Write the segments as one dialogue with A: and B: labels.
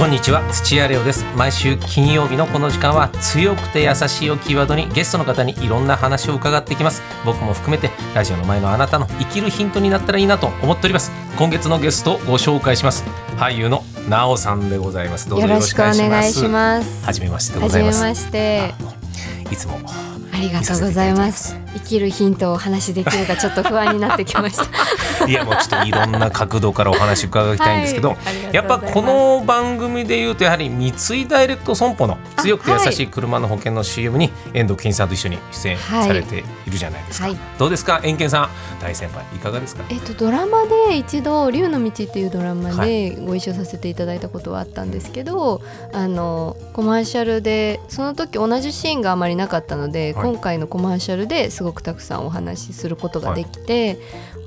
A: こんにちは土屋レオです。毎週金曜日のこの時間は強くて優しいをキーワードにゲストの方にいろんな話を伺っていきます。僕も含めてラジオの前のあなたの生きるヒントになったらいいなと思っております。今月のゲストをご紹介します。俳優のなおさんでございます。どうぞよろしくお願いします。はじめましてでございます。
B: まして。
A: いつも
B: ありがとうございます生きるヒントをお話しできるかちょっと不安になってきました。
A: いやもうちょっといろんな角度からお話伺いたいんですけど、
B: はい
A: やっぱこの番組で言うとやはり三井ダイレクト損保の強くて優しい車の保険の CM に遠藤健さんと一緒に出演
B: はい
A: されているじゃないですか、
B: はい。
A: どうですか遠健さん大先輩いかがですか？
B: えっとドラマで一度「竜の道」っていうドラマ
A: は
B: でご一緒させていただいたことはあったんですけど、あのコマーシャルでその時同じシーンがあまりなかったので、
A: はい。
B: 今回のコマーシャルですごくたくさんお話しすることができて、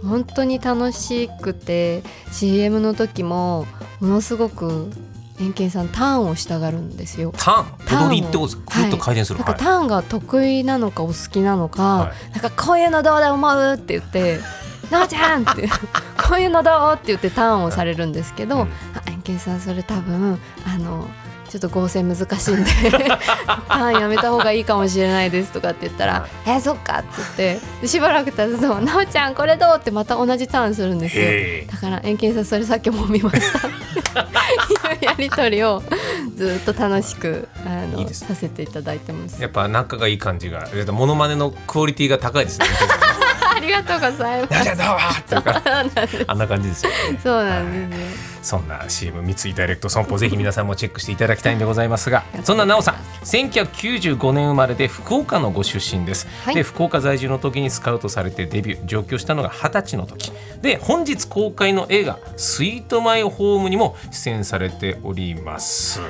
B: 本当に楽しくて CM の時もものすごく円健さんターンをしたがるんですよ。
A: タ
B: ターン
A: 踊りってことですと回転する、
B: なんかターンが得意なのかお好きなのか、
A: は
B: なんかこういうのどうだ思うって言って「なおちゃん!」ってこういうのどうって言ってターンをされるんですけど
A: うん「
B: あ円形さんそれ多分あのちょっと合成難しいんで ターンやめた方がいいかもしれないです」とかって言ったら「えそっか」って言ってでしばらく経つと「なおちゃんこれどう?」ってまた同じターンするんですよ。だから円形さんそれさっきも見ましたいうやり取りをずっと楽しくあの
A: ね
B: させていただいてます。
A: やっぱ仲がいい感じがモノマネのクオリティが高いですね
B: ありがとうございます。
A: あんな感じですよね
B: そうなんです。
A: そんな CM 三井ダイレクト損保ぜひ皆さんもチェックしていただきたいんでございますがそんな奈緒さん1995年生まれで福岡のご出身です、
B: はい。
A: で福岡在住の時にスカウトされてデビュー上京したのが二十歳の時。で本日公開の映画「スイートマイホーム」にも出演されております。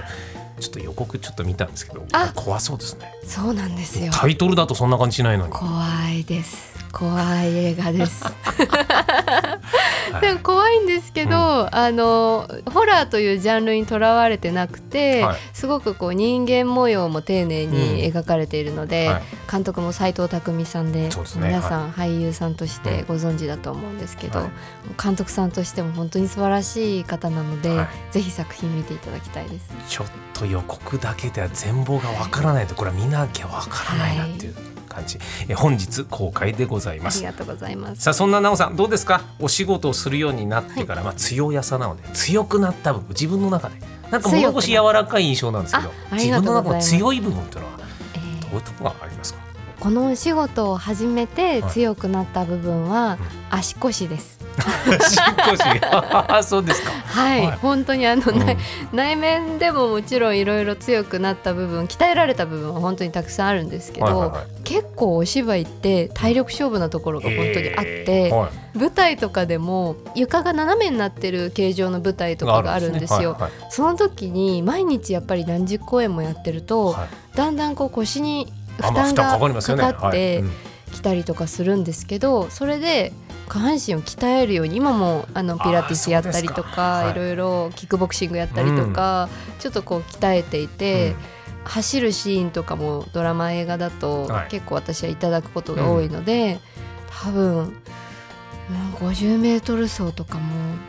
A: ちょっと予告ちょっと見たんですけど
B: あ。
A: 怖そうですね。
B: そうなんですよ。
A: タイトルだとそんな感じしないのに。
B: 怖いです。怖い映画です。でも怖いんですけど、あのホラーというジャンルにとらわれてなくて、
A: はい。
B: すごくこう人間模様も丁寧に描かれているので、
A: はい。
B: 監督も斎藤工さんで
A: ね。
B: 皆さん俳優さんとしてご存知だと思うんですけど、
A: はい。
B: 監督さんとしても本当に素晴らしい方なので、
A: はい。
B: ぜひ作品見ていただきたいです。
A: ちょっと予告だけでは全貌がわからないとこれは見なきゃわからないなっていう感じ、え本日公開でございます。
B: ありがとうございます。
A: さあそんな奈緒さんどうですか？お仕事をするようになってから、まあ強やさなので強くなった部分自分の中で。なんか物腰柔らかい印象なんですけど自分の中の強い部分っていうのは
B: えー
A: どういうところがありますか？
B: このお仕事を始めて
A: はい。
B: 強くなった部分は足腰です。
A: 少しあ そうですか、
B: はい、
A: はい。
B: 本当にあの、
A: うん。
B: 内内面でももちろんいろいろ強くなった部分鍛えられた部分は本当にたくさんあるんですけど、
A: はいはいはい。
B: 結構お芝居って体力勝負なところが本当にあって、
A: はい。
B: 舞台とかでも床が斜めになってる形状の舞台とかがあるんですよ。
A: はいはい。
B: その時に毎日やっぱり何十公演もやってると、
A: はい。
B: だんだんこう腰に負
A: 担
B: 担が
A: かか
B: ってきたりとかするんですけどそれで下半身を鍛えるように今もあのピラティスやったりと
A: か
B: か
A: はい
B: ろいろキックボクシングやったりとか、ちょっとこう鍛えていて、
A: うん
B: 走るシーンとかもドラマ映画だと結構私はいただくことが多いので、多分。うん50メートル走とかも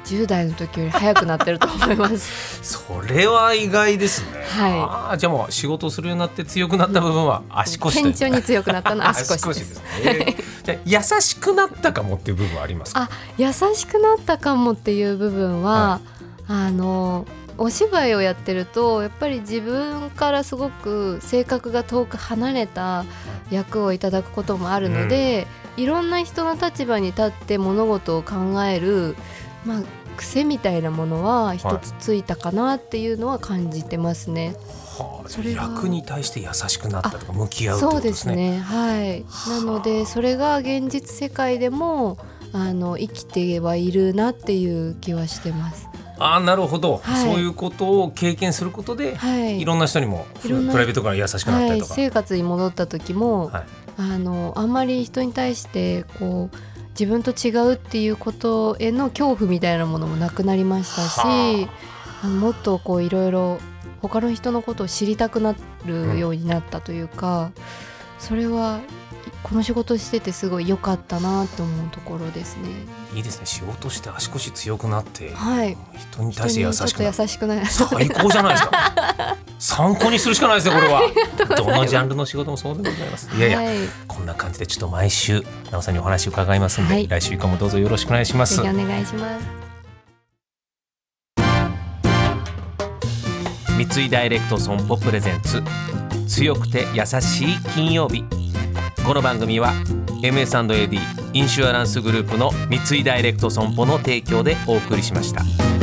B: 10代の時より速くなってると思います。
A: それは意外ですね。
B: はい
A: じゃあもう仕事をするようになって強くなった部分は足腰
B: 顕著に強くなったのは 足腰です。
A: ね。じゃあ優しくなったかもっていう部分はありますか？
B: あ優しくなったかもっていう部分は、あのお芝居をやってるとやっぱり自分からすごく性格が遠く離れた役をいただくこともあるので、いろんな人の立場に立って物事を考える、まあ、癖みたいなものは一つついたかなっていうのは感じてますね。
A: はあ、
B: それが
A: 役に対して優しくなったとか向き合うってこ
B: そうで
A: とですね。
B: はい。なのでそれが現実世界でもあの生きてはいるなっていう気はしてます。
A: ああなるほど、
B: はい。
A: そういうことを経験することで、
B: はい、
A: いろんな人にもプライベートから優しくなった
B: はい、
A: りとか。
B: 生活に戻った時も、
A: はい
B: あのあんまり人に対してこう自分と違うっていうことへの恐怖みたいなものもなくなりましたし
A: は
B: あ。のもっとこういろいろ他の人のことを知りたくなるようになったというか、それはこの仕事しててすごい良かったなと思うところですね。
A: いいですね。仕事して足腰強くなって
B: はい、
A: 人に対して優しくな
B: 優しくなる。
A: 最高じゃないですか。参考にするしかないですねこれは。どのジャンルの仕事もそうでございます。い。やいや、
B: はい、
A: こんな感じでちょっと毎週なおさんにお話を伺いますんで、
B: はい。
A: 来週以降もどうぞよろしくお願いします。
B: お願いします。
A: 三井ダイレクト損保プレゼンツ強くて優しい金曜日この番組は MS&AD インシュアランスグループの三井ダイレクト損保の提供でお送りしました。